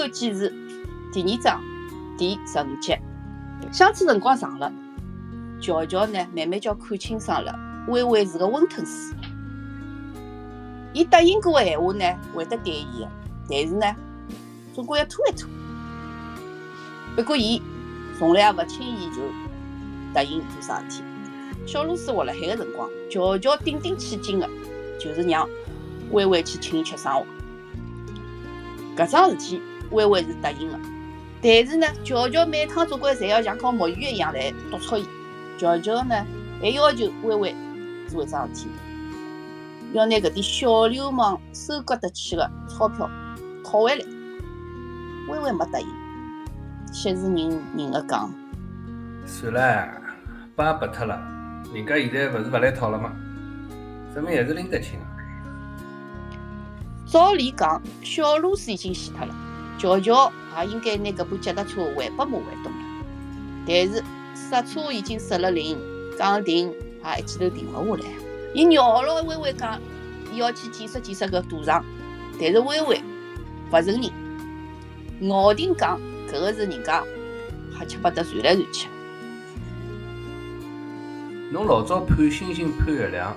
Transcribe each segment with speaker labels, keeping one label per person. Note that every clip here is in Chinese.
Speaker 1: 案记事第二章第十五节。相处辰光长了，乔乔呢慢慢叫看清爽了，微微是个温吞水。伊答应过个闲话呢，会得兑现个，但是呢，总归要拖一拖。不过伊从来也勿轻易就答应做啥事体。小露丝活辣海个辰光，乔乔顶顶起劲个，就是让微微去请伊吃生活。搿桩事体，微微是答应了，但是呢，乔乔每趟总归侪要像搞木鱼一样来督促伊。乔乔呢，还要求微微做一桩事体，要拿搿点小流氓收割得去的钞票讨回来。微微没答应，息事宁宁个讲，
Speaker 2: 算了，帮也拨脱了，人家现在勿是勿来讨了吗？说明还是拎得清个。
Speaker 1: 照理讲，小露丝已经死脱了，乔乔也应该拿搿部脚踏车还拨马卫东了。但是刹车已经失了灵，讲停也一记头停勿下来。伊绕牢微微讲，伊要去检测检测搿赌场，但是微微勿承认，咬定讲搿个是人家瞎七八搭传来传去。
Speaker 2: 侬老早盼星星盼月亮，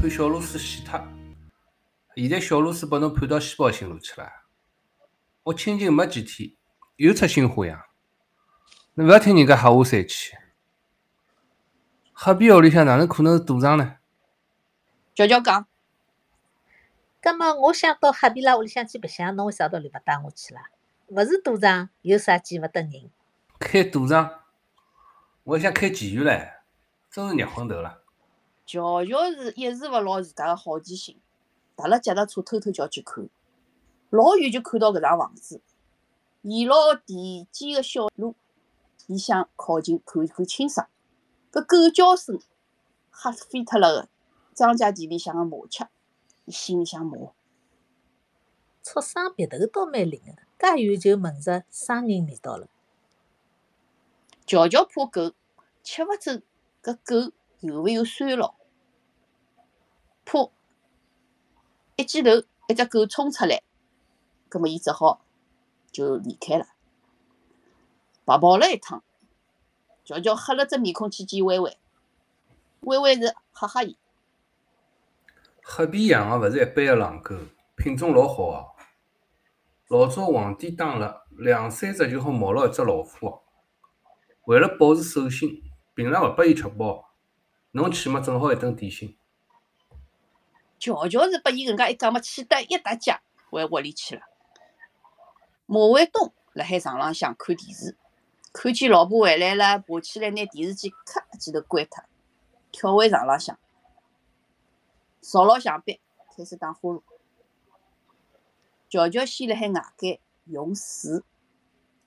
Speaker 2: 盼小螺丝死脱。现在小螺丝把侬盼到西宝新路去了，我亲近没几天，又出新花样。侬勿要听人家吓唬三气。黑皮屋里向哪能可能是赌场呢？
Speaker 1: 乔乔讲，
Speaker 3: 葛末我想到黑皮拉屋里向去白相，侬为啥道理勿带我去啦？勿是赌场，有啥见勿得人？
Speaker 2: 开赌场，我还想开妓院唻，真是热昏头了。
Speaker 1: 乔乔是抑制勿牢自家个好奇心。踏了脚踏车偷偷叫去看，老远就看到搿幢房子，沿牢田间个小路，伊想靠近看看清爽。搿狗叫声吓飞脱了个张家田里向个麻雀，伊心里想骂：
Speaker 3: 畜生鼻头倒蛮灵个，介远就闻着生人味道了。
Speaker 1: 乔乔怕狗吃勿准搿狗有勿有衰老，怕。一记头，一只狗冲出来，葛末伊只好就离开了。白跑了一趟，乔乔黑了只面孔去见微微，微微是吓吓伊。
Speaker 2: 黑皮羊个勿是一般个狼狗，品种老好啊。老早皇帝当了两三只就好毛牢一只老虎哦。为了保持兽性，平常勿拨伊吃饱，侬去嘛正好一顿点心。
Speaker 1: 乔乔是拨伊搿能介一讲嘛，气得一搭脚回屋里去了。马卫东辣海床浪向看电视，看见老婆回来了，爬起来拿电视机咔一记头关脱，跳回床浪向，烧牢墙壁，开始打呼噜。乔乔先辣海外间用水，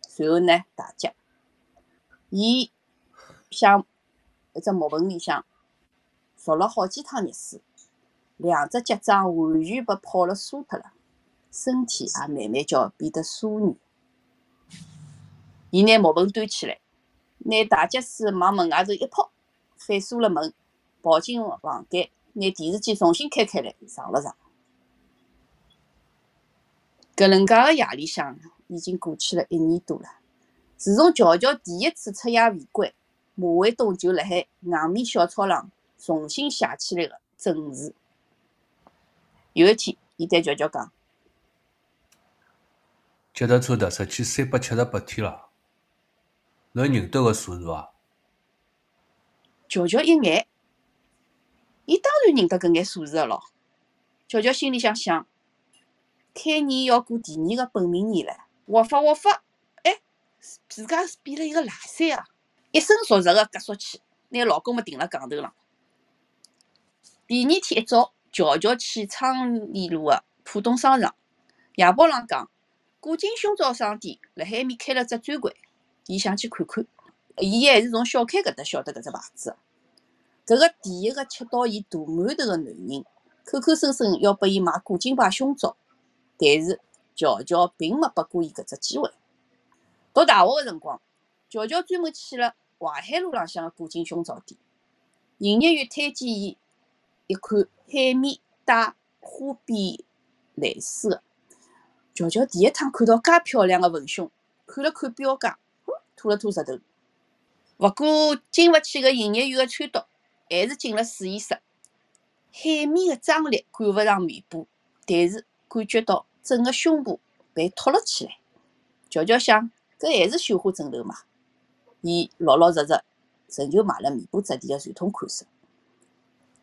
Speaker 1: 随后呢大脚，伊向一只木盆里向烧了好几趟热水。两只脚掌完全被泡了酥脱了，身体也慢慢叫变得酥软。伊拿木盆端起来，拿大脚水往门外头一抛，反锁了门，跑进房间，拿电视机重新开开来，上了床。搿能介个夜里向已经过去了一年多了。自从乔乔第一次出夜未归，马卫东就辣海外面小操场重新写起来个证词。有一天，伊对乔乔讲：“
Speaker 2: 脚踏车踏出去三百七十八天了，侬认得个数字伐？”
Speaker 1: 乔乔一眼，伊当然认得搿眼数字个咯。乔乔心里向想：开年要过第二个本命年了，活法活法，哎，自家是变了一个垃圾啊！一身熟实个夹缩起，拿老公么停辣戆头浪。第二天一早。乔乔去昌黎路个浦东商场，夜报上讲，古今胸罩商店辣海面开了只专柜，伊想去看看。伊还是从小开搿搭晓得搿只牌子。搿个第一个吃到伊大馒头个男人，口口声声要拨伊买古今牌胸罩，但是乔乔并没拨过伊搿只机会。读大学个辰光，乔乔专门去了淮海路浪向个古今胸罩店，营业员推荐伊一款。海绵带花边蕾丝的，乔乔第一趟看到介漂亮个文胸，看了看标价，吐了吐舌头。勿过经勿起个营业员个撺掇，还是进了试衣室。海绵个张力赶勿上棉布，但是感觉到整个胸部被托了起来。乔乔想，搿还是绣花枕头嘛？伊老老实实，仍旧买了棉布质地个传统款式。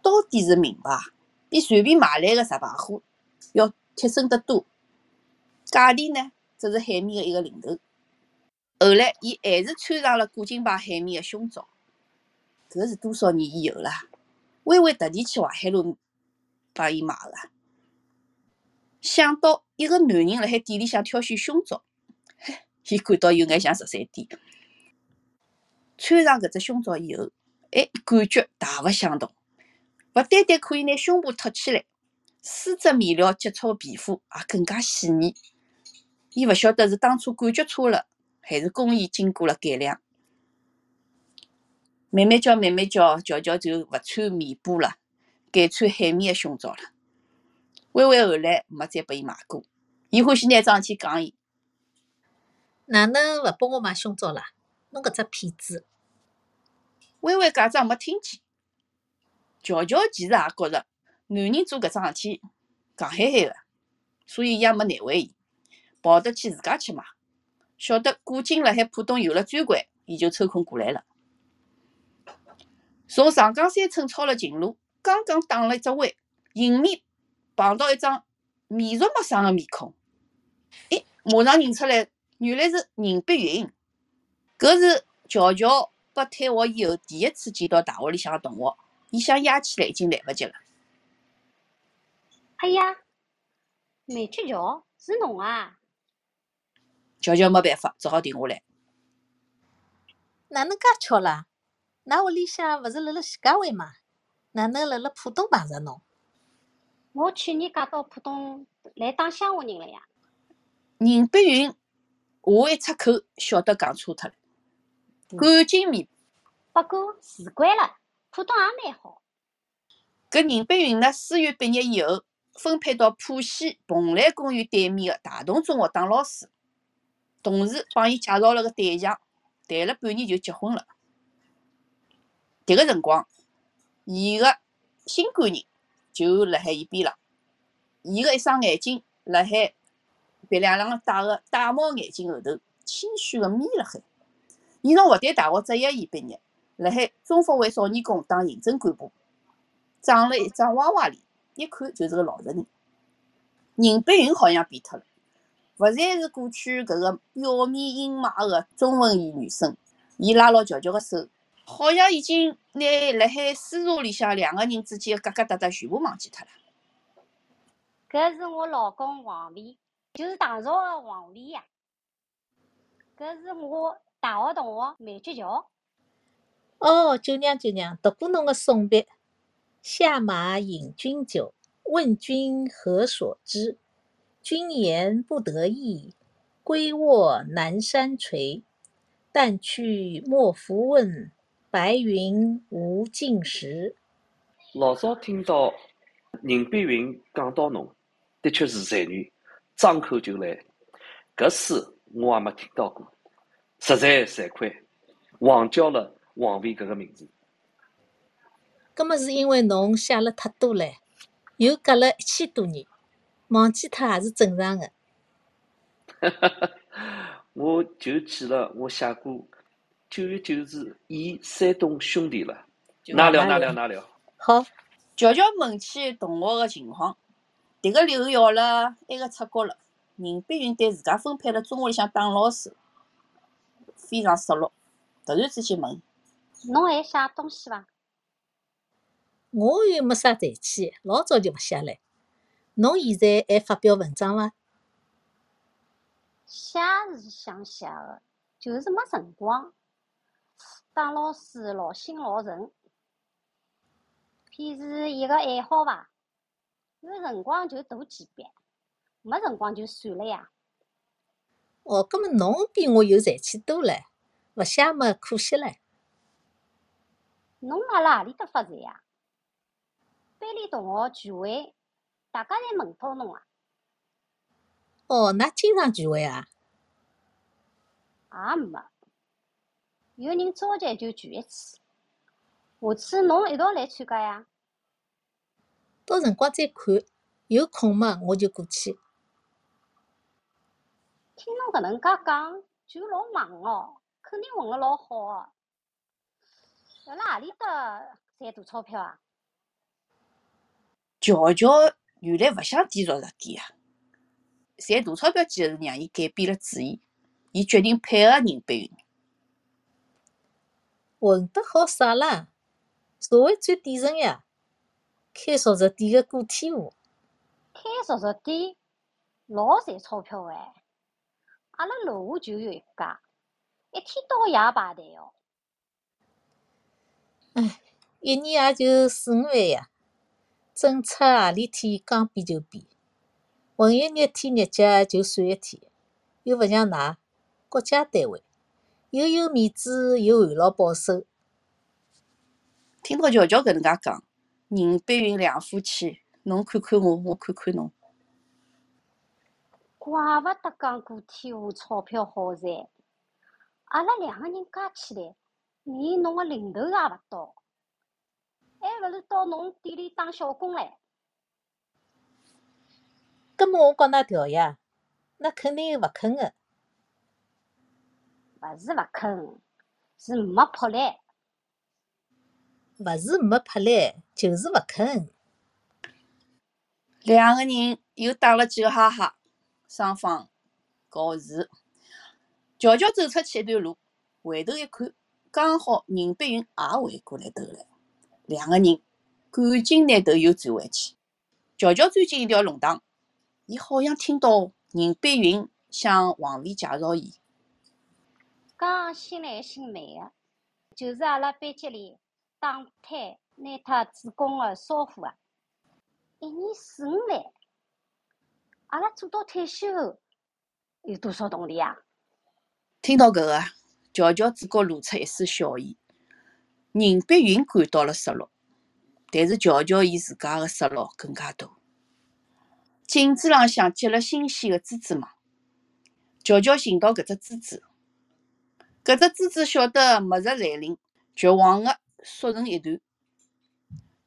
Speaker 1: 到底是名牌，比随便买来个杂牌货要贴身得多。价钿呢，只是海绵个一个零头。后来，伊还是穿上了古金牌海绵个胸罩。搿是多少年以后啦？微微特地去淮海路帮伊买个。想到一个男人辣海店里向挑选胸罩，伊感到有眼像十三点。穿上搿只胸罩以后，哎，感觉大勿相同。勿单单可以拿胸部托起来，丝质面料接触皮肤也更加细腻。伊勿晓得是当初感觉错了，还是工艺经过了改良。慢慢叫，慢慢叫，乔乔就勿穿棉布了，改穿海绵的胸罩了。微微后来没再拨伊买过，伊欢喜拿桩事体讲伊。
Speaker 3: 哪能勿拨我买胸罩啦？侬搿只骗子！
Speaker 1: 微微假装没听见。乔乔其实也觉着男人做搿桩事体戆嗨嗨个，所以伊也没难为伊，跑得去自家去买。晓得古今辣海浦东有了专柜，伊就抽空过来了。从长江三村抄了近路，刚刚打了一只弯，迎面碰到一张面熟陌生个面孔，哎，马上认出来，原来是宁碧云。搿是乔乔被退学以后第一次见到大学里向个同学，伊想压起来已经来勿及了。
Speaker 4: 哎呀，梅菊乔，是侬啊？
Speaker 1: 乔乔没办法，只好停下来。
Speaker 3: 哪能介巧啦？㑚屋里向勿是辣辣徐家汇吗？哪能辣辣浦东碰着侬？
Speaker 4: 我去年嫁到浦东来当乡下人了呀。
Speaker 1: 宁碧云话一出口，晓得讲错脱了。赶紧面，
Speaker 4: 不过习惯了，浦东也蛮好。
Speaker 1: 搿宁碧云呢，师院毕业以后，分配到浦西蓬莱公园对面的大同中学当老师，同时帮伊介绍了个对象，谈了半年就结婚了。迭个辰光，伊个新官人就辣海伊边浪，伊个一双眼睛辣海鼻梁上戴个玳瑁眼镜后头，谦虚个眯辣海。伊从复旦大学职业院毕业，辣海中福会少年宫当行政干部，长了一张娃娃脸，一看就是个老实人。宁碧云好像变脱了，勿再是过去搿个表面阴霾个中文系女生。伊拉牢乔乔个手。好像已经拿辣海私茶里向两个人之间个疙疙瘩瘩全部忘记脱了。
Speaker 4: 搿是我老公王维，就是唐朝个王维呀。搿是我大学同学梅菊桥。
Speaker 3: 哦，九娘九娘，读过侬个送别。下马饮君酒，问君何所知？君言不得意，归卧南山陲。但去莫复问。白云无尽时。
Speaker 5: 老早听到任碧云讲到侬，的确是才女，张口就来。搿书我也没听到过，实在惭愧，忘叫了王维搿个名字。
Speaker 3: 搿么是因为侬写了太多唻，又隔了一千多年，忘记脱也是正常的。
Speaker 5: 哈哈哈，我就记了我写过。九月九日忆山东兄弟了，哪聊哪聊哪聊。
Speaker 3: 好，
Speaker 1: 悄悄问起同学个情况，迭个留校了，埃个出国了。任碧云对自家分配了中学里向当老师，非常失落。突然之间问：
Speaker 4: 侬还写东西伐？
Speaker 3: 我又没啥才气，老早就勿写了。侬现在还发表文章伐？
Speaker 4: 写是想写个，就是没辰光。当老师老心老沉，偏是一个爱好伐？有辰光就读几遍，没辰光就算了呀。
Speaker 3: 哦，葛末侬比我有才气多了，勿写么可惜了。
Speaker 4: 侬辣辣何里搭发财呀？班里同学聚会，大家侪问到侬啊。
Speaker 3: 哦，㑚经常聚会啊？
Speaker 4: 也没，有人召集就聚一次。下次侬一道来参加呀？
Speaker 3: 到辰光再看，有空嘛我就过去。
Speaker 4: 听侬搿能介讲，就老忙哦，肯定混了老好哦。辣辣何里搭赚大钞票啊？
Speaker 1: 乔乔原来勿想点熟食店啊，赚大钞票几个是让伊改变了主意，伊决定配合宁碧云。
Speaker 3: 混得好啥啦？社会最底层呀，开熟食店个个体户。
Speaker 4: 开熟食店老赚钞票哎！阿拉楼下就有一家，一天到夜排队哦。
Speaker 3: 唉，一年也就四五万呀，政策何里天讲变就变，混一日天日脚就算一天，又勿像㑚国家单位，又有面子又含牢保守。
Speaker 1: 听到乔乔搿能介讲，宁碧云两夫妻，侬看看我，我看看侬。
Speaker 4: 怪勿得讲个体户钞票好赚，阿拉两个人加起来，连侬个零头也勿到，还勿是到侬店里打小工唻。
Speaker 3: 葛末我告㑚调呀，那肯定勿肯个。
Speaker 4: 勿是勿肯，是没魄力。
Speaker 3: 勿是没魄力，就是勿肯。
Speaker 1: 两个人又打了几个哈哈。双方告辞，乔乔走出去一段路，回头一看，刚好宁碧云也回过来头来，两个人赶紧拿头又转回去。乔乔钻进一条弄堂，伊好像听到宁碧云向王丽介绍伊，
Speaker 4: 刚新来姓梅个，就是阿拉班级里打胎拿脱主攻个少妇啊，一年四五万。阿拉做到退休有多少动力啊？
Speaker 1: 听到搿个，乔乔嘴角露出一丝笑意。宁碧云感到了失落，但是乔乔伊自家的失落更加大。镜子浪向结了新鲜的蜘蛛网，乔乔寻到搿只蜘蛛，搿只蜘蛛晓得末日来临，绝望的缩成一团。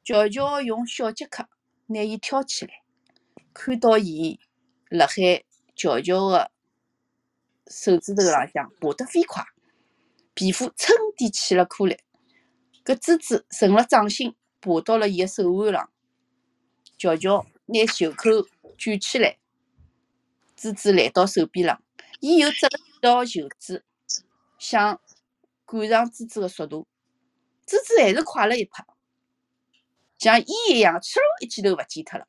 Speaker 1: 乔乔用小杰克拿伊挑起来，看到伊。辣海乔乔个手指头浪向爬得飞快，皮肤噌地起了颗粒，搿蜘蛛顺了掌心爬到了伊个手腕上。乔乔拿袖口卷起来，蜘蛛来到手臂上，伊又折了一道袖子，想赶上蜘蛛个速度，蜘蛛还是快了一拍，像烟一样，哧一记头勿见脱了。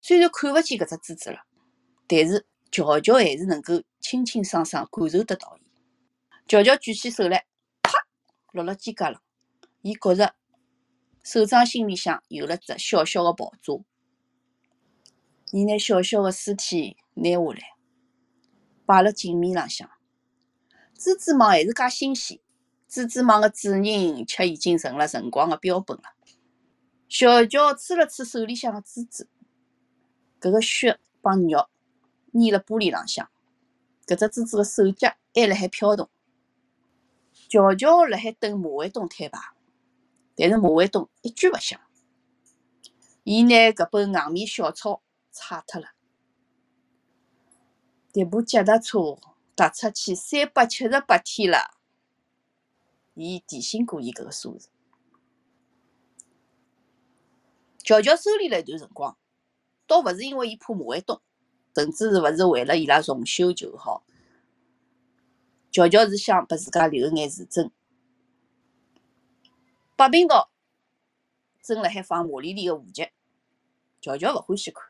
Speaker 1: 虽然看勿见搿只蜘蛛了，但是乔乔还是能够清清爽爽感受得到伊。乔乔举起手来，落了肩胛浪，伊觉着手掌心里向有了只小小的爆炸。伊拿小小的尸体拿下来，摆辣镜面浪向。蜘蛛网还是介新鲜，蜘蛛网的主人却已经成了辰光的标本了。小乔吹了吹手里向的蜘蛛。搿个血帮肉粘辣玻璃浪向，搿只蜘蛛的手脚还辣海飘动。乔乔辣海等马卫东摊牌，但是马卫东一句勿响。伊拿搿本硬面小抄擦脱了。迭部脚踏车踏出去三百七十八天了。伊提醒过伊搿个数字。乔乔收敛了一段辰光。倒勿是因为伊怕马卫东，甚至是勿是为了伊拉重修旧好。乔乔是想拨自家留一眼自尊。八频道正辣海放马丽丽个舞剧，乔乔勿欢喜看。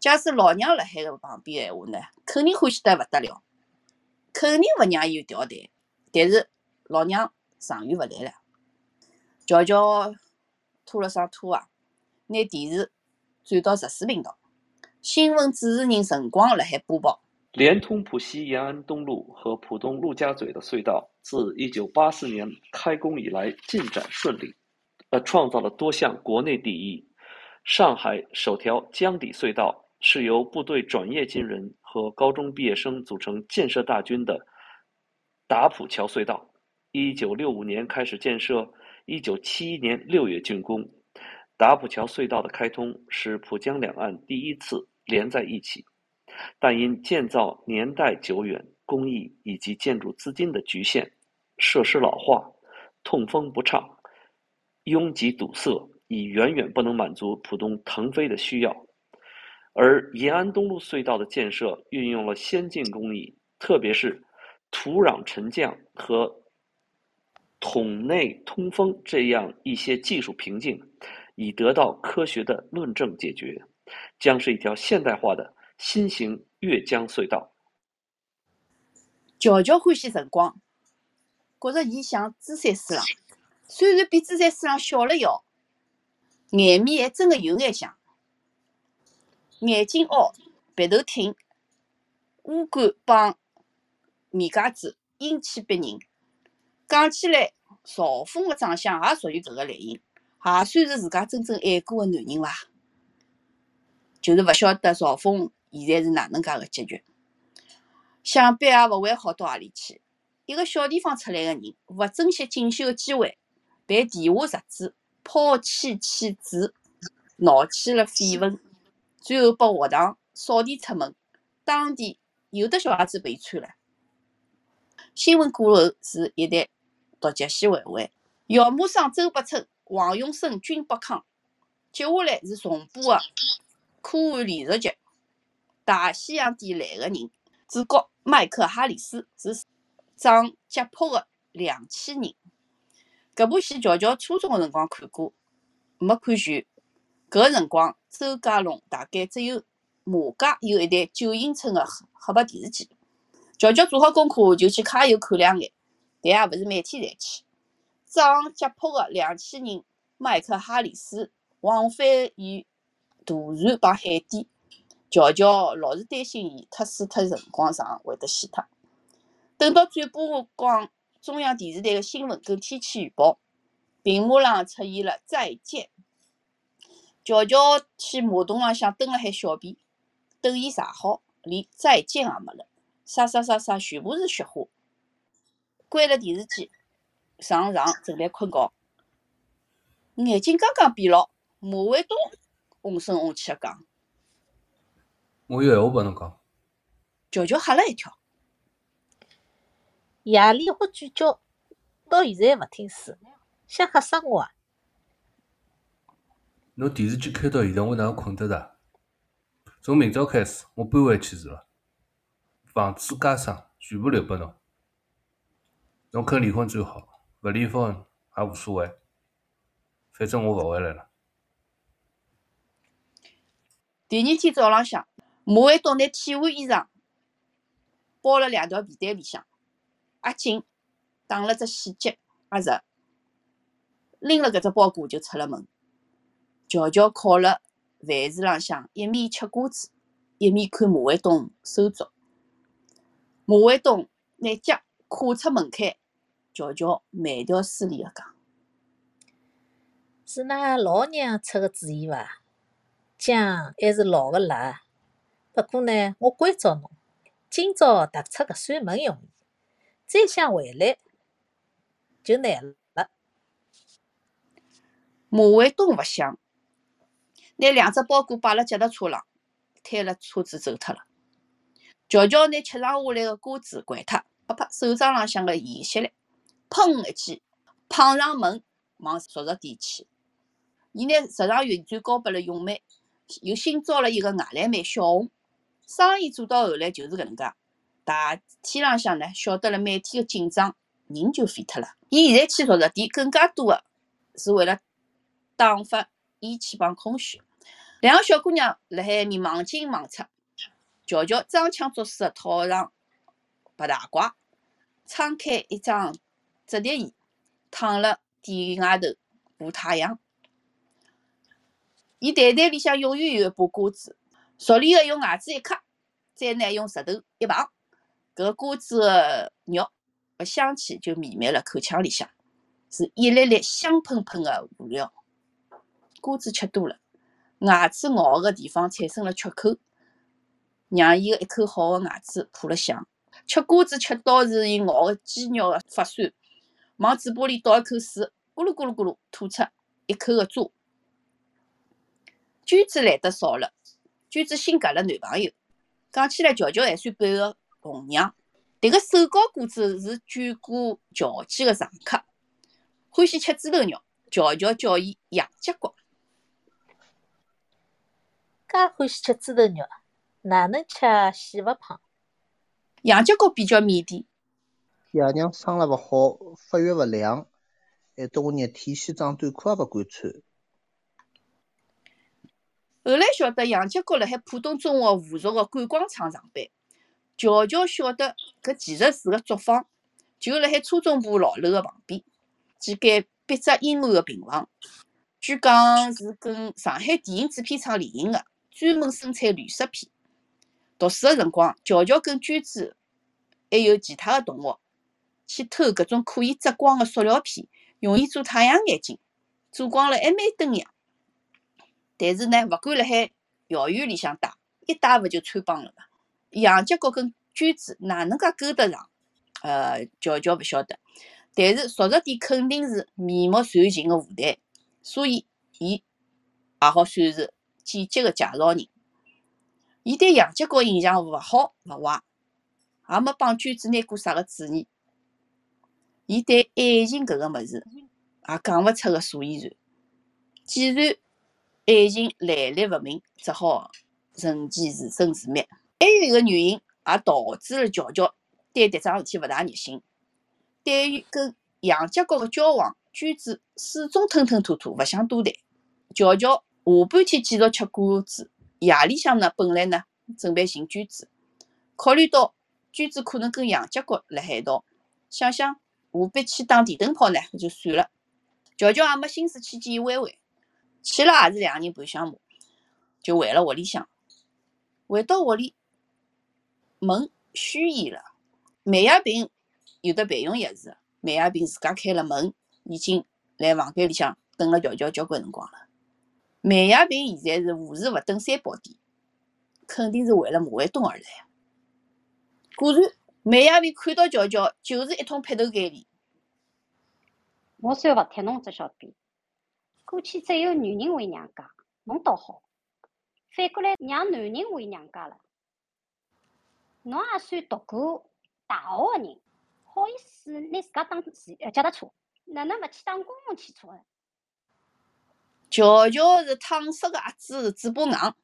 Speaker 1: 假使老娘辣海个旁边闲话呢，肯定欢喜得勿得了，肯定勿让伊有调台。但是老娘长远勿来了。乔乔拖了双拖啊，拿电视。转到十四频道，新闻主持人陈光辣海播报：
Speaker 5: 连通浦西延安东路和浦东陆家嘴的隧道，自一九八四年开工以来进展顺利，呃，创造了多项国内第一。上海首条江底隧道是由部队转业军人和高中毕业生组成建设大军的达普桥隧道。一九六五年开始建设，一九七一年六月竣工。达普桥隧道的开通使浦江两岸第一次连在一起，但因建造年代久远、工艺以及建筑资金的局限，设施老化、通风不畅、拥挤堵塞，已远远不能满足浦东腾飞的需要。而延安东路隧道的建设运用了先进工艺，特别是土壤沉降和桶内通风这样一些技术瓶颈，已得到科学的论证解决，将是一条现代化的新型越江隧道。
Speaker 1: 乔乔欢喜晨光，觉着伊像珠三四郎，虽然比珠三四郎小了一，眼面还真的有眼像。眼睛凹，鼻头挺，五官帮面架子英气逼人。讲起来，曹峰的长相也属于搿个类型，也算是自家真正爱过的男人伐？就是勿晓得曹峰现在是哪能介个结局，想必也勿会好到何里去。一个小地方出来个人，勿珍惜进修个机会，被地下杂志抛弃弃子，闹起了绯闻。最后被学堂扫地出门，当地有的小孩子被穿了。新闻过后是一代独角戏晚会，姚木生、周伯春、王永生均不抗。接下来是重播的科幻连续剧《大西洋底来的人》，主角麦克哈里斯是长脚蹼的两栖人。搿部戏乔乔初中的辰光看过，没看全。搿个辰光，周家龙大概只有马家有一台九英寸的黑白电视机。乔乔做好功课就去揩油看两眼，但也勿是每天侪去。长脚蹼的两栖人麦克哈里斯往返于大船帮海底，乔乔老是担心伊脱水脱辰光长会得死脱。等到转播光中央电视台的新闻跟天气预报，屏幕上出现了再见。乔乔去马桶浪向蹲了海小便，等伊查好，连再见也没了，啥啥啥啥全部是雪花。关了电视机，上床准备困觉，眼睛刚刚闭牢，马卫东瓮声瓮气的讲：“
Speaker 2: 我有闲话帮侬讲。”
Speaker 1: 乔乔吓了一跳，
Speaker 3: 夜里或聚焦，到现在还勿听书，想吓死我啊！
Speaker 2: 侬电视机开到现在，我哪能困得着？从明朝开始，我搬回去住了，房子、家 sản 全部留拨侬。侬肯离婚最好，勿离婚也无所谓，反正我勿回来了。
Speaker 1: 第二天早浪向，马卫东拿替换衣裳包了两条被单里向，压紧，打了只细结，压实，拎了搿只包裹就出了门。乔乔靠辣饭池浪向，一面吃瓜子，一面看马卫东收租。马卫东拿脚跨出门槛，乔乔慢条斯理地讲：“
Speaker 3: 是㑚老娘出个主意伐？姜还是老个辣。不过呢，我关照侬，今朝踏出搿扇门容易，再想回来就难了。”
Speaker 1: 马卫东勿想。拿两只包裹摆辣脚踏车上，推了车子走脱了。乔乔拿吃剩下来的瓜子掼脱，啪啪手掌浪向个盐吸力，砰一记碰上门，往熟食店去。伊拿食堂运转交拨了咏梅，又新招了一个外来妹小红。生意做到后来就是搿能介，大天浪向呢，晓得了每天的紧张，人就废脱了。伊现在去熟食店，更加多的是为了打发义气帮空虚。两个小姑娘辣海埃面忙进忙出，乔乔装腔作势地套上白大褂，撑开一张折叠椅，躺辣店外头补太阳。伊袋袋里向永远有一把瓜子，熟练的用牙齿一磕，再拿用舌头一碰，搿个瓜子的肉和香气就弥漫了口腔里向，是一粒粒香喷喷的馅料。瓜子吃多了。牙齿咬个地方产生了缺口，让伊个一口好个牙齿破了相。吃瓜子吃到是伊咬个肌肉个发酸，往嘴巴里倒一口水，咕噜咕噜咕噜吐出一口个渣。娟子来得少了，娟子新嫁了男朋友，讲起来乔乔还算半个红娘。迭个瘦高个子是卷过乔记个常客，欢喜吃猪头肉，乔乔叫伊杨结国。
Speaker 3: 介欢喜吃猪头肉，哪能吃死勿胖？
Speaker 1: 杨结国比较腼腆，
Speaker 6: 爷娘生了勿好，发育勿良，还得我热天西装短裤也勿敢穿。
Speaker 1: 后来晓得杨结国辣海浦东中学附属个观光厂上班，乔乔晓得搿其实是个作坊，就辣海初中部老楼个旁边，几间笔直阴暗个平房。据讲是跟上海电影制片厂联营个，专门生产绿色片。读书个辰光，乔乔跟娟子还有其他个同学去偷搿种可以遮光个塑料片，用伊做太阳眼镜，做光了还蛮登样。但是呢，勿敢辣海校园里向打，一打勿就穿帮了嘛。杨结国跟娟子哪能介勾得上？呃，乔乔勿晓得，但是熟着点肯定是面目传情个舞台，所以伊也好算是间接个介绍人。伊对杨结国印象勿好勿坏，也没帮娟子拿过啥个主意。伊对爱情搿个物事也讲勿出个所以然。既然爱情来历勿明，只好顺其自生自灭。还有一个原因，也导致了乔乔对迭桩事体勿大热心。对于跟杨家国个交往，娟子始终吞吞吐吐，勿想多谈。乔乔下半天继续吃瓜子，夜里向呢，本来呢准备寻娟子，考虑到娟子可能跟杨家国辣海一道，想想何必去打电灯泡呢？就算了。乔乔也没心思去见伊微微。去了也是两个人半相骂，就回了屋里向。回到屋里，门虚掩了。梅亚萍有得备用钥匙，梅亚萍自家开了门，已经来房间里向等了乔乔交关辰光了。梅亚萍现在是无事勿登三宝殿，肯定是为了马卫东而来。果然，梅亚萍看到乔乔就是一通劈头盖脸。
Speaker 4: 我算勿踢侬只小辫。过去只有女人回娘家，侬倒好，反过来让男人回娘家了。侬也算读过大学个人，好意思拿自家当自呃脚踏车，哪能勿去当公共汽车呢？
Speaker 1: 乔乔是烫死个鸭子，嘴巴硬。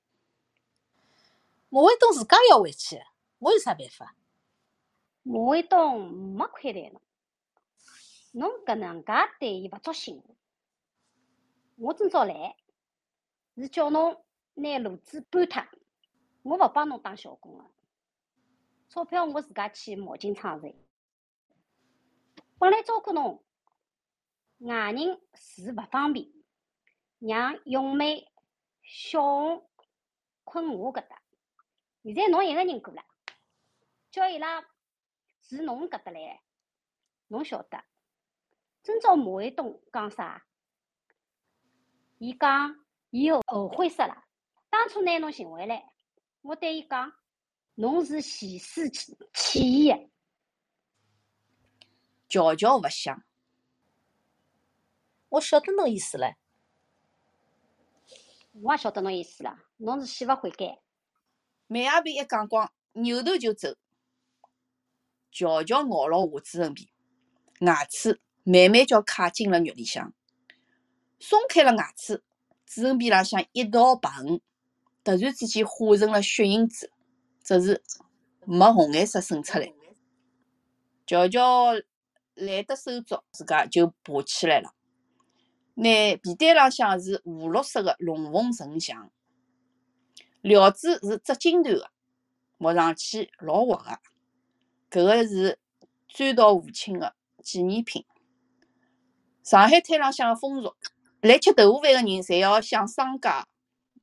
Speaker 3: 马卫东自家要回去，我有啥办法？
Speaker 4: 马卫东没亏待侬，侬搿能介对伊勿足心。我今朝来是叫侬拿炉子搬脱，我勿帮侬打小工个，钞票我自家去毛巾厂赚。本来照顾侬，外人住勿方便，让咏梅、小红困我搿搭。现在侬一个人过来，叫伊拉住侬搿搭来，侬晓得，今朝马卫东讲啥？伊讲，伊后后悔死了。当初拿侬寻回来，我对伊讲，侬是前世欠欠伊的。
Speaker 1: 乔乔勿想，
Speaker 3: 我晓得侬意思了。
Speaker 4: 我也晓得侬意思了，侬是死勿悔改。
Speaker 1: 梅亚萍一讲光，扭头就走。乔乔咬牢下嘴唇皮，牙齿慢慢叫卡进了肉里向。松开了牙齿，嘴唇皮浪向一道白痕，突然之间化成了血印子，只是没红颜色渗出来。乔乔懒得收足，自家就爬起来了。拿被单浪向是湖绿色的龙凤呈祥，料子是织金缎的，摸上去老滑个。搿个是追悼父亲的纪念品。上海滩浪向的风俗。来吃豆腐饭个人，侪要向商家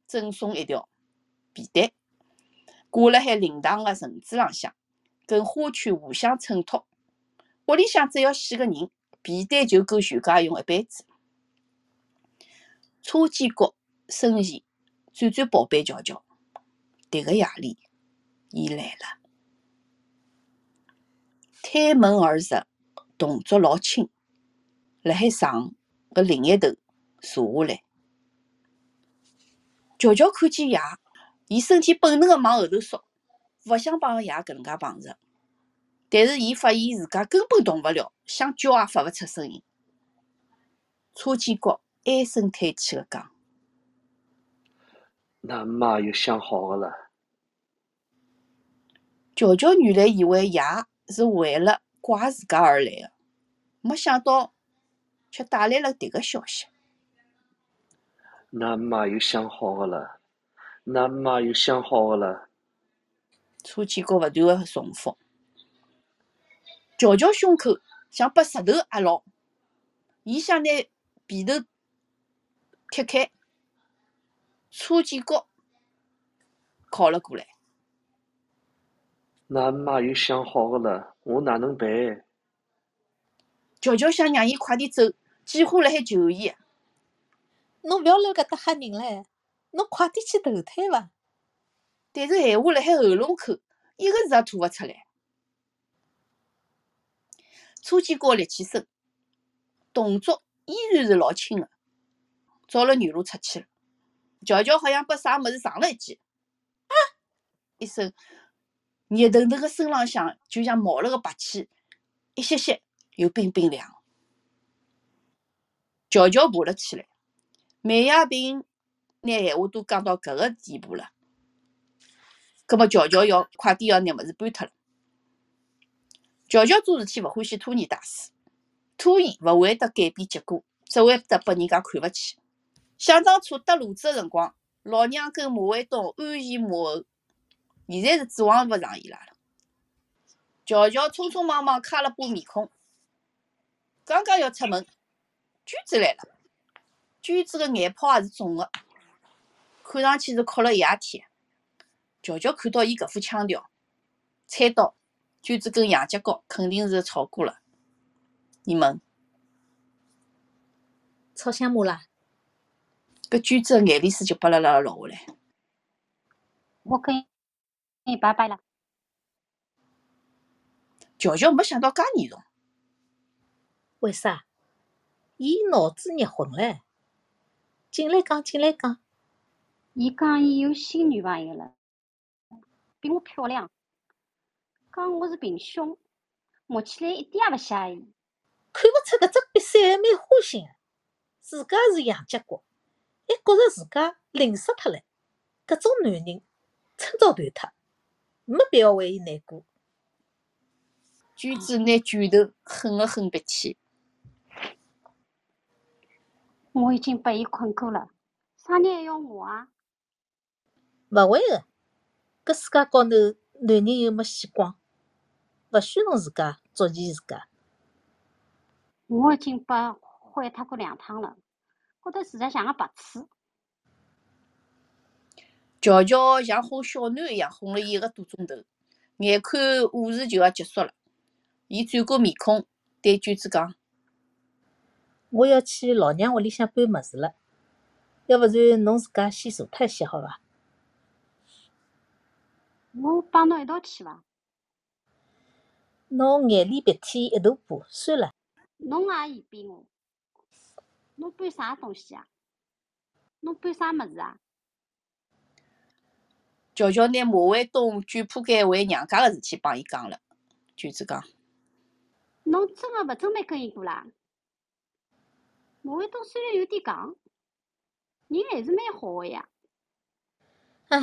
Speaker 1: 赠送一条皮带，挂辣海灵堂个绳子浪向，跟花圈互相衬托。屋里向只要死个人，皮带就够全家用一辈子。车建国生前最最宝贝乔乔，迭个夜里，伊来了。推门而入，动作老轻，辣海床个另一头坐下来。乔乔看见爷，伊身体本能个往后头缩，勿想帮爷搿能介碰着。但是伊发现自家根本动勿了，想叫也发勿出声音。车建国唉声叹气个讲。
Speaker 5: 那妈又想好个了。
Speaker 1: 乔乔原来以为爷是为了怪自家而来个，没想到却带来了迭个消息。
Speaker 5: 那妈又想好个了。那妈又想好个了。
Speaker 1: 车建国不断个重复。乔乔胸口像被石头压牢，伊想拿被头踢开。车建国靠了过来，
Speaker 5: 那妈又想好个了，我哪能办？
Speaker 1: 乔乔想让伊快点走，几乎辣海求伊。
Speaker 3: 侬勿要辣搿搭吓人唻，侬快点去投胎伐？
Speaker 1: 但是闲话辣海喉咙口，一个字也吐勿出来。车建国立起身，动作依然是老轻个，照了原路出去了。乔乔好像被啥物事撞了一记，啊！一声热腾腾个身浪向，就像冒了个白气，一歇歇又冰冰凉。乔乔爬了起来，梅亚萍拿闲话都讲到搿个地步了，葛末乔乔要快点要拿物事搬脱了。乔乔做事体勿欢喜拖泥带水，拖延勿会得改变结果，只会得拨人家看勿起。想当初搭炉子个辰光，老娘跟马卫东鞍前马后，现在是指望勿上伊拉了。乔乔匆匆忙忙揩了把面孔，刚刚要出门，娟子来了。娟子个眼泡也是肿个，看上去是哭了一夜天。乔乔看到伊搿副腔调，猜到娟子跟杨杰高肯定是吵过了。你问，
Speaker 3: 吵相骂啦？
Speaker 1: 搿娟子个眼泪水就巴拉拉落下来。
Speaker 4: 我跟伊拜拜了。
Speaker 1: 乔乔没想到介严重，
Speaker 3: 为啥？伊脑子热昏唻。进来讲，进来讲。
Speaker 4: 伊讲伊有新女朋友了，比我漂亮。讲我是平胸，摸起来一点也勿写意。
Speaker 3: 看勿出搿只比赛还蛮花心个，自家是杨结国。还觉着自家吝啬脱了，搿种男人趁早断脱，没必要为伊难过。
Speaker 1: 娟子拿拳头狠了狠鼻涕。
Speaker 4: 我已经被伊困过了，啥人还要我啊？
Speaker 3: 勿会个，搿世界高头男人又没死光，勿许侬自家作践自家。
Speaker 4: 我已经被毁脱过两趟了。觉得自家像个白痴。
Speaker 1: 乔乔像哄小囡一样哄了一个多钟头，眼看午时就要结束了，伊转过面孔对娟子讲：“
Speaker 3: 我要去老娘屋里向搬物事了，要勿然侬自家先坐脱一歇好伐？”
Speaker 4: 我帮侬一道去伐？
Speaker 3: 侬眼里鼻涕一大把，算了。
Speaker 4: 侬也嫌逼我。侬搬啥东西啊？侬搬啥物事啊？
Speaker 1: 乔乔拿马卫东卷铺盖回娘家个事体帮伊讲了。娟子讲：“
Speaker 4: 侬真个勿准备跟伊过啦？马卫东虽然有点戆，人还是蛮好个呀。”
Speaker 3: 唉，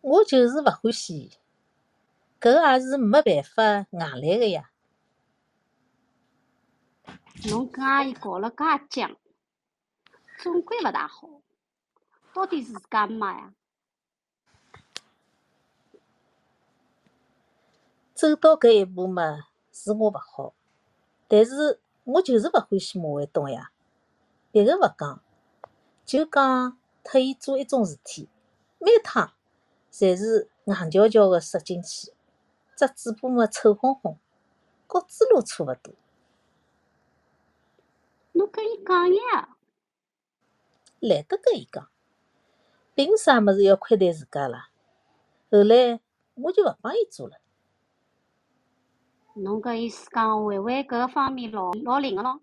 Speaker 3: 我就是勿欢喜伊，搿个也是没办法硬来个呀。
Speaker 4: 侬跟阿姨搞了介僵，总归勿大好。到底是自家妈呀？
Speaker 3: 走到搿一步嘛，是我勿好，但是我就是勿欢喜马卫东呀。别个勿讲，就讲特伊做一种事体，每趟侪是硬翘翘个塞进去，只嘴巴么臭烘烘，和猪猡差勿多。
Speaker 4: 侬跟伊讲呀，
Speaker 3: 懒得跟伊讲，凭啥物事要亏待自家啦？后来我就勿帮伊做了。
Speaker 4: 侬搿意思讲，维维搿个方面老老灵个咯？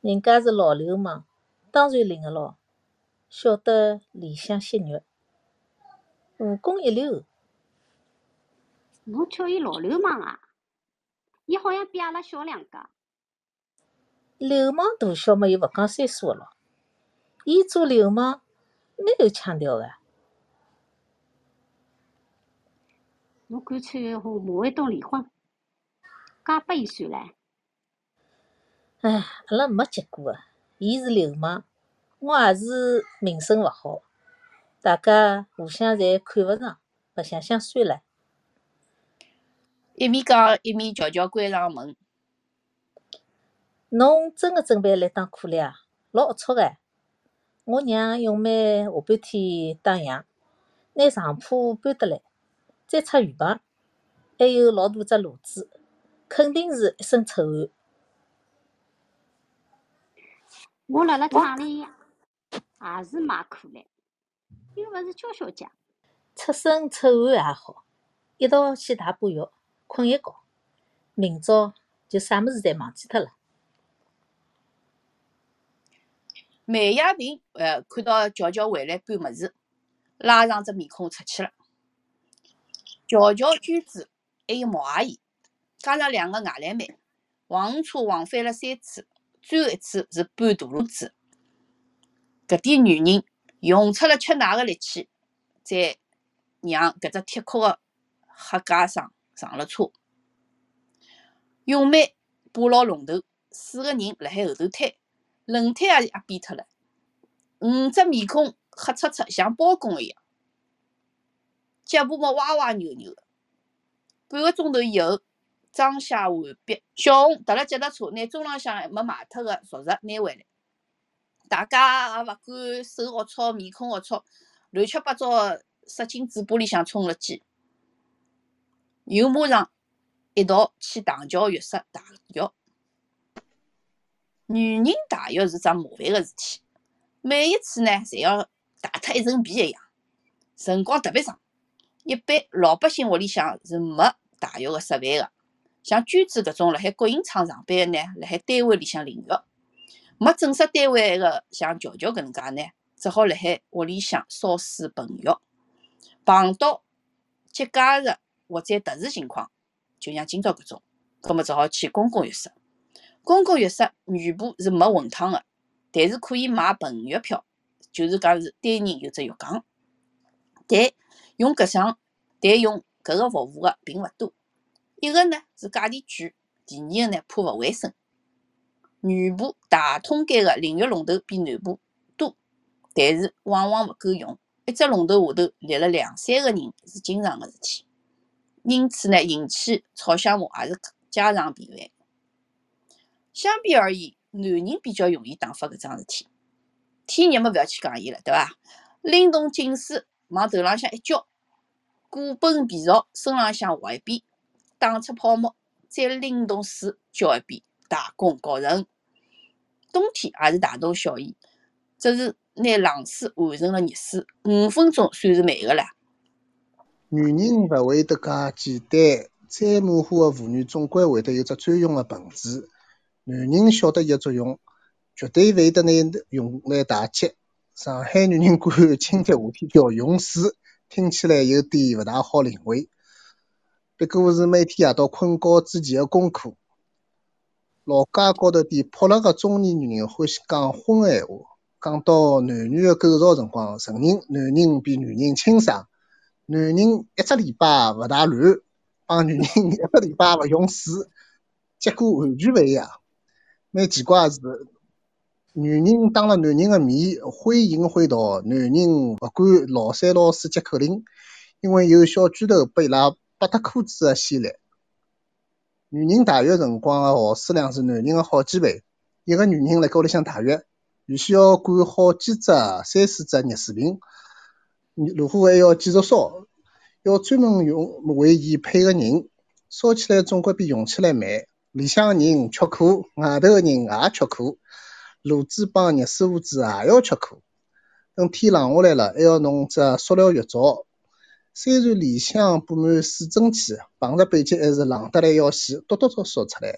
Speaker 3: 人家是老流氓，当然灵个咯，晓得怜香惜玉，武功一流。
Speaker 4: 侬叫伊老流氓啊？伊好像比阿拉小两届。
Speaker 3: 流氓大小嘛，又勿讲岁数个咯。伊做流氓蛮有腔调个。
Speaker 4: 侬干脆和马卫东离婚，嫁拨伊算唻。
Speaker 3: 唉，阿拉没结果个。伊是流氓，我也是名声勿好，大家互相侪看勿上，白相相算了。
Speaker 1: 一面讲一面悄悄关上门。
Speaker 3: 侬真个准备来当苦力啊？老龌龊个！我娘用妹下半天打烊，拿床铺搬得来，再擦浴棚，还有老大只炉子，肯定是一身臭汗。
Speaker 4: 我辣辣厂里也是卖苦力，又勿是娇小姐。
Speaker 3: 出身臭汗也好，一道去洗把浴，困一觉，明朝就啥物事侪忘记脱了。
Speaker 1: 梅亚萍呃看到乔乔回来搬物事，拉上只面孔出去了。乔乔、娟子还有毛阿姨，加上两个外来妹，黄车往返了三次，最后一次是搬大炉子。搿点女人用出了吃奶的力气，才让搿只铁壳个黑家上上了车。咏梅把牢龙头，四个人辣海后头推。轮胎也压扁脱了，五只面孔黑漆漆，像包公一样，脚步么歪歪扭扭的。半个钟头以后，装卸完毕，小红踏了脚踏车，拿中浪向还没卖脱个熟食拿回来。大家也勿管手龌龊，面孔龌龊，乱七八糟个塞进嘴巴里向充了饥，又马上一道去唐桥浴室洗浴。女人洗浴是桩麻烦个事体，每一次呢，侪要洗脱一层皮一样，辰光特别长。一般老百姓屋里向是没洗浴个设备个，像娟子搿种辣海国营厂上班个呢，辣海单位里向淋浴；没正式单位个，像乔乔搿能介呢，只好辣海屋里向烧水盆浴。碰到节假日或者特殊情况，就像今朝搿种，葛末只好去公共浴室。公共浴室女部是没混汤个，但是可以买盆浴票，就是讲是单人有只浴缸。但用搿项，但用搿个服务个并勿多。一个呢是价钿贵，第二个呢怕勿卫生。女部大通间个淋浴龙头比男部多，但是往往勿够用，一只龙头下头立了两三个人是经常个事体，因此呢引起吵相骂也是家常便饭。相比而言，男人比较容易打发搿桩事体。天热么勿要去讲伊了，对伐？拎桶净水往头浪向一浇，骨盆疲劳，身浪向滑一遍，打出泡沫，再拎桶水浇一遍，大功告成。冬天也是大同小异，只是拿冷水换成了热水，五分钟算是慢个了。
Speaker 6: 女人勿会得介简单，再马虎个妇女总归会得有只专用个盆子。男人晓得伊个作用，绝对勿会得拿用来汏脚。上海女人管清洁话题叫“用水”，听起来有点勿大好领会。不过是每天夜到困觉之前的功课。老街高头点泼辣个中年女人欢喜讲荤闲话，讲到男女的构造辰光，承认男人比女人清爽，男人一只礼拜勿大乱，帮女人一个礼拜勿用水，结果完全勿一样。蛮奇怪个是，女人当了男人个面欢迎欢逃，男人勿管老三老四接口令，因为有小拳头拨伊拉扒脱裤子个先例。女人洗浴辰光个耗水量是男人个好几倍，一个女人辣盖屋里向洗浴，预先要管好几只、三四只热水瓶，如果还要继续烧，要专门用为伊配个人，烧起来总归比用起来慢。里向个人吃苦，外头个人也吃苦，炉子帮热水壶子也要吃苦。等天冷下来了，还要弄只塑料浴罩，虽然里向布满水蒸气，碰着背脊还是冷得来要死，哆哆嗦嗦出来，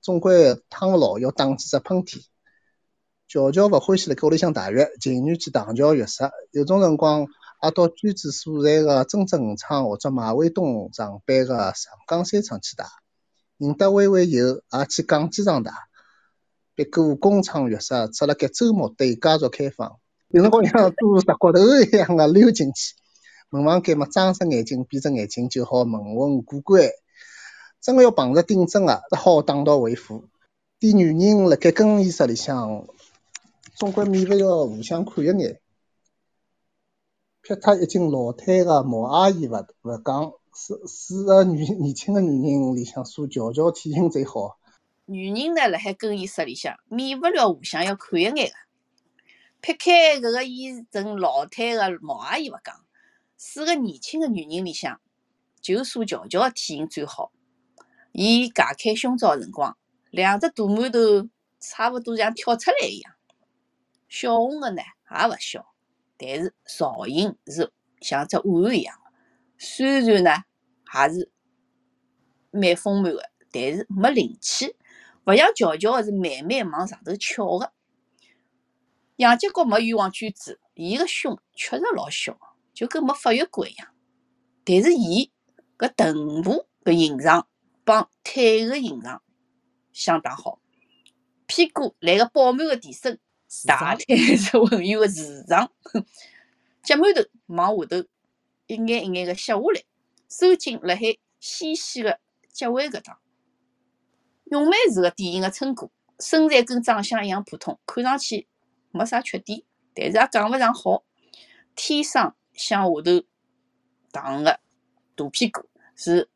Speaker 6: 总归烫勿牢，要打几只喷嚏。乔乔勿欢喜辣盖屋里向洗浴，情愿去唐桥浴室。有种辰光，也到娟子所在个真正五厂或者马尾东上班个长江三厂去汏。认得微微以后，也去港机场汏。别过工厂浴室只辣盖周末对家族开放，有辰光像做石骨头一样个溜进去。门房间嘛，睁只眼睛闭只眼睛就好蒙混过关。真个要碰着顶针个，只好打道回府。点女人辣盖更衣室里向。总归免勿要互相看一眼，撇脱一斤老态个毛阿姨勿勿讲，四四个女年轻个女人里向数乔乔体型最好。
Speaker 1: 女人呢，辣海更衣室里向免勿了互相要看一眼个。撇开搿个衣衬老太个毛阿姨勿讲，四个年轻个女人里向就数乔乔个体型最好。伊解开胸罩辰光，两只大馒头差勿多像跳出来一样。小红个呢也勿小，但是造型是像只碗一样。虽然呢也是蛮丰满个，但是没灵气，勿像乔乔个是慢慢往上头翘个。杨建国没冤枉娟子，伊个胸确实老小，就跟没发育过一样。但是伊搿臀部搿形状帮腿个形状相当好，屁股来个饱满个提升。大腿是浑圆个竖长，脚馒头往下头一眼一眼个斜下来，收紧辣海纤细个脚腕搿搭。咏梅是个典型个村姑，身材跟长相一样普通，看上去没啥缺点，但是也讲勿上好。天生向下头荡个大屁股是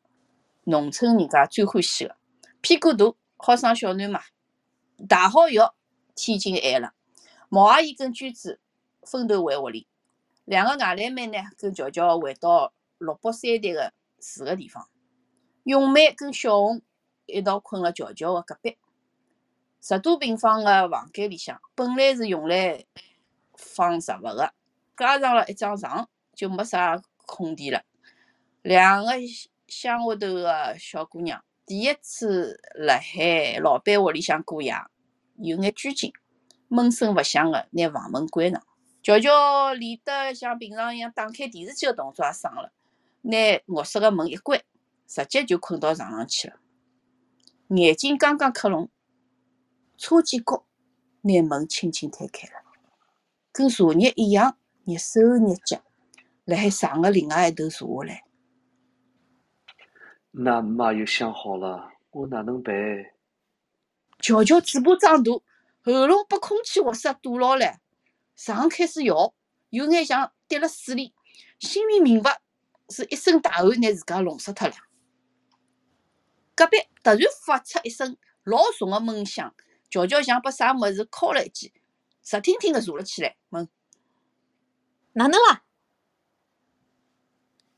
Speaker 1: 农村人家最欢喜个，屁股大好生小囡嘛，大好浴天津晚了。毛阿姨跟娟子分头回屋里，两个外来妹呢跟乔乔回到六百三台个住个地方。咏梅跟小红一道困辣乔乔个隔壁。十多平方个房间里向，本来是用来放杂物个，加上了一张床，就没啥空地了。两个乡下头个小姑娘第一次辣海老板屋里向过夜，有眼拘谨。闷声勿响个拿房门关上，乔乔练得像平常一样打开电视机个动作也省了，拿卧室个门一关，直接就困到床上去了。眼睛刚刚合拢，车建国拿门轻轻推开了，跟昨日一样，蹑手蹑脚，辣海床个另外一头坐下来。
Speaker 5: 那妈又想好了，我哪能办？
Speaker 1: 乔乔嘴巴张大。喉咙被空气活塞堵牢了，床开始摇，有眼像跌了水里，心里明白是一身大汗拿自家弄死脱了。隔壁突然发出一声老重的闷响，乔乔像被啥物事敲了一记，直挺挺的坐了起来，问：“
Speaker 3: 哪能啦？”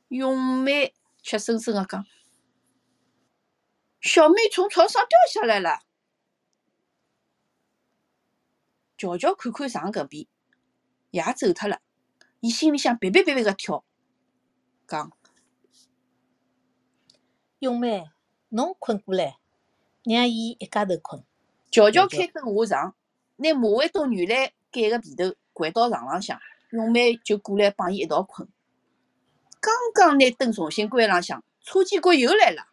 Speaker 1: 咏梅怯生生的讲：“小妹从床上掉下来了。”乔乔看看床搿边，也走脱了。伊心里向别别别别个跳，讲：“
Speaker 3: 咏梅，侬困过来，让伊一家头困。”
Speaker 1: 乔乔开灯下床，拿马卫东原来盖个被头掼到床浪向，咏梅就过来帮伊一道困。刚刚拿灯重新关浪向，车建国又来了，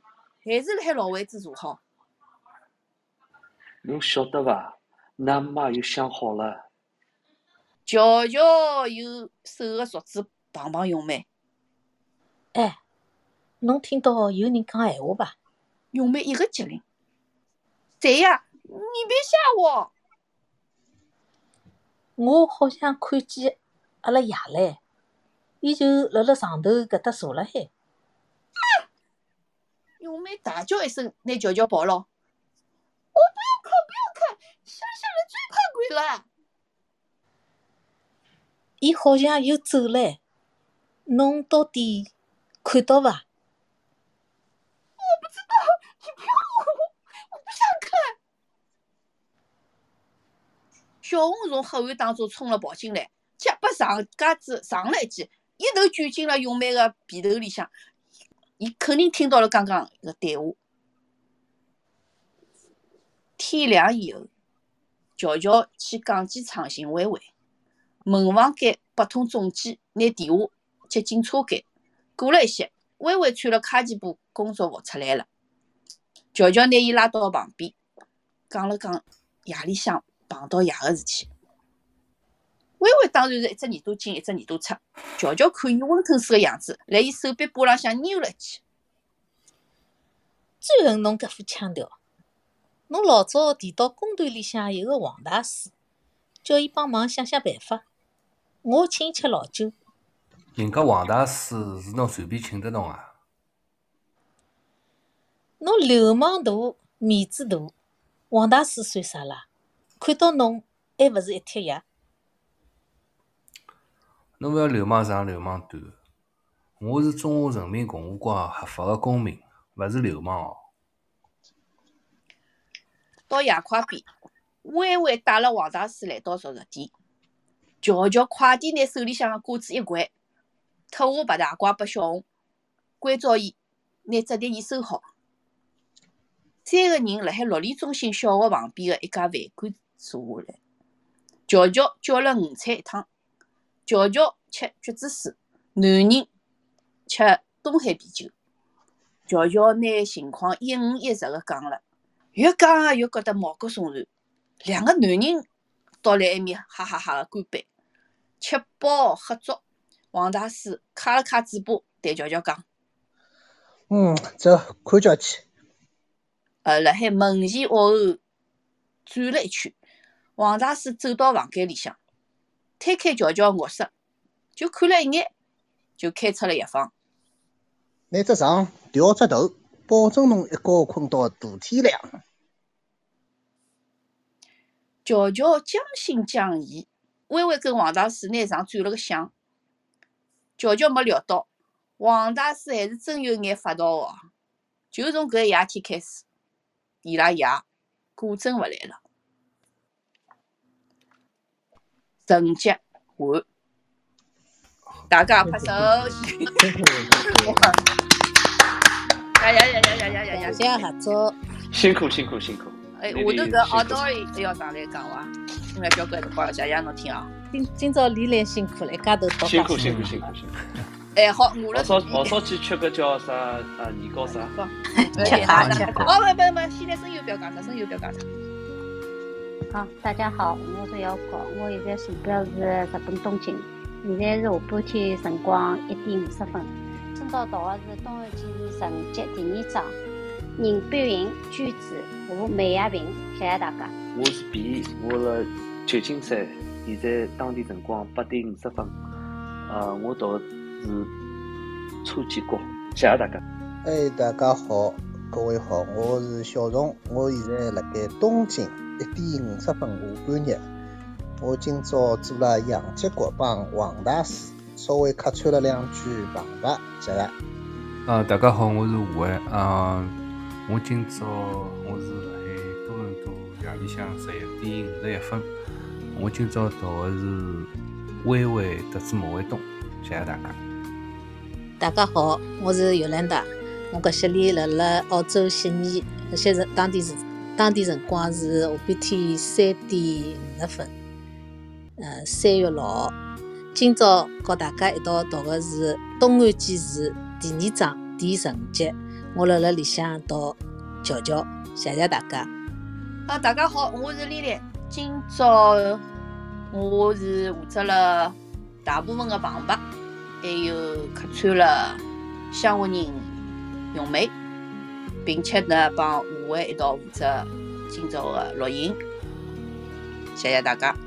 Speaker 1: 还是辣海老位置坐好。
Speaker 5: 侬晓得伐？那妈又想好了，
Speaker 1: 乔乔又手个镯子碰碰咏梅。
Speaker 3: 哎，侬听到有人讲闲话伐？
Speaker 1: 咏梅一个激灵。谁呀？你别吓我！
Speaker 3: 我好像看见阿拉爷唻，伊就辣辣床头搿搭坐辣海。
Speaker 1: 咏梅大叫一声，拿乔乔抱牢。我不要看，不要看！乡下人最怕鬼了。
Speaker 3: 伊好像又走了，侬到底看到伐？
Speaker 1: 我不知道，你骗我，我不想看。小红从黑暗当中冲了跑进来，脚把上架子上了一记，一头卷进了咏梅个被头里向，伊肯定听到了刚刚个对话。天亮以后，乔乔去讲机厂寻微微，门房间拨通总机，拿电话接进车间。过了一歇，微微穿了卡其布工作服出来了。乔乔拿伊拉到旁边，讲了讲夜里向碰到爷个事体。微微当然是一只耳朵进一只耳朵出。瞧瞧看伊温吞水个样子，辣伊手臂把浪向扭了一记。
Speaker 3: 最恨侬搿副腔调。侬老早提到工团里向有个王大师，叫伊帮忙想想办法。我请伊吃老酒。
Speaker 2: 人家王大师是侬随便请得侬啊？
Speaker 3: 侬流氓大，面子大，王大师算啥啦？看到侬还勿是一贴呀？
Speaker 2: 侬勿要流氓长流氓短，我是中华人民共和国合法个公民，勿是流氓哦。
Speaker 1: 到夜快边，微微带了王大师来到熟食店，乔乔快点拿手里向个瓜子一掼，特下白大褂拨小红，关照伊拿折叠椅收好。三个人辣海六里中心小学旁边个一家饭馆坐下来。乔乔叫了五菜一汤，乔乔吃橘子水，男人吃东海啤酒。乔乔拿情况一五一十个讲了。越讲越觉得毛骨悚然，两个男人倒辣埃面哈哈哈个干杯，吃饱喝足。王大师卡了卡嘴巴，对乔乔讲：“
Speaker 6: 嗯，走，看叫去。”
Speaker 1: 呃，辣海门前屋后转了一圈，王大师走到房间里向，推开乔乔卧室，就看了一眼，就开出了药方。
Speaker 6: 拿只床调只头，保证侬一觉困到大天亮。
Speaker 1: 乔乔将信将疑，微微跟王大师拿床转了个向。乔乔没料到，王大师还是真有眼法道哦。就从搿一夜天开始，伊拉爷果真勿来了。增加完。大家拍手！呀呀呀呀呀呀呀呀！
Speaker 3: 谢合作，
Speaker 5: 辛苦辛苦辛苦。
Speaker 1: 哎，我都跟阿多也要上来讲哇，因为表哥的话谢谢侬听啊。
Speaker 3: 今今朝李兰辛苦了，一家头
Speaker 5: 辛苦辛苦辛苦辛苦。
Speaker 1: 哎，好，我了。
Speaker 5: 少我早去吃个叫啥啊？年糕啥？
Speaker 3: 吃啥？
Speaker 1: 哦不不不，现在真有表讲啥，真有表讲啥。
Speaker 4: 好，大家好，我是姚果，我现在坐标是日本东京，现在是下半天辰光一点五十分。今朝读的是《东汉纪事成集》第二章。宁碧云、娟子和梅亚平，谢谢大家。
Speaker 5: 我是 B，我辣旧金山，现在当地辰光八点五十分。呃，我读的是初级国，谢谢大家。
Speaker 6: 哎，大家好，各位好，我是小虫，我现在辣盖东京，一点五十分下半日。我今朝做了杨吉国帮王大师，稍微客串了两句旁白，谢谢。
Speaker 2: 啊，大家好，我是吴伟，啊。我今朝我是辣海多伦多夜里向十一点五十一分。我今朝读的是微微得知莫卫东，谢谢大家。
Speaker 3: 大家好，我是尤兰达。我搿些年辣辣澳洲悉尼，搿些是当地是当地辰光是下半天三点五十分。呃，三月六号，今朝和大家一道读的是《东汉纪事》第二章第十五集。我辣辣里向读乔乔，谢谢大家。
Speaker 1: 啊，大家好，我是丽丽。今朝我是负责了大部分的旁白，还有客串了乡下人咏梅，并且呢帮吴伟一道负责今朝的录音。谢谢大家。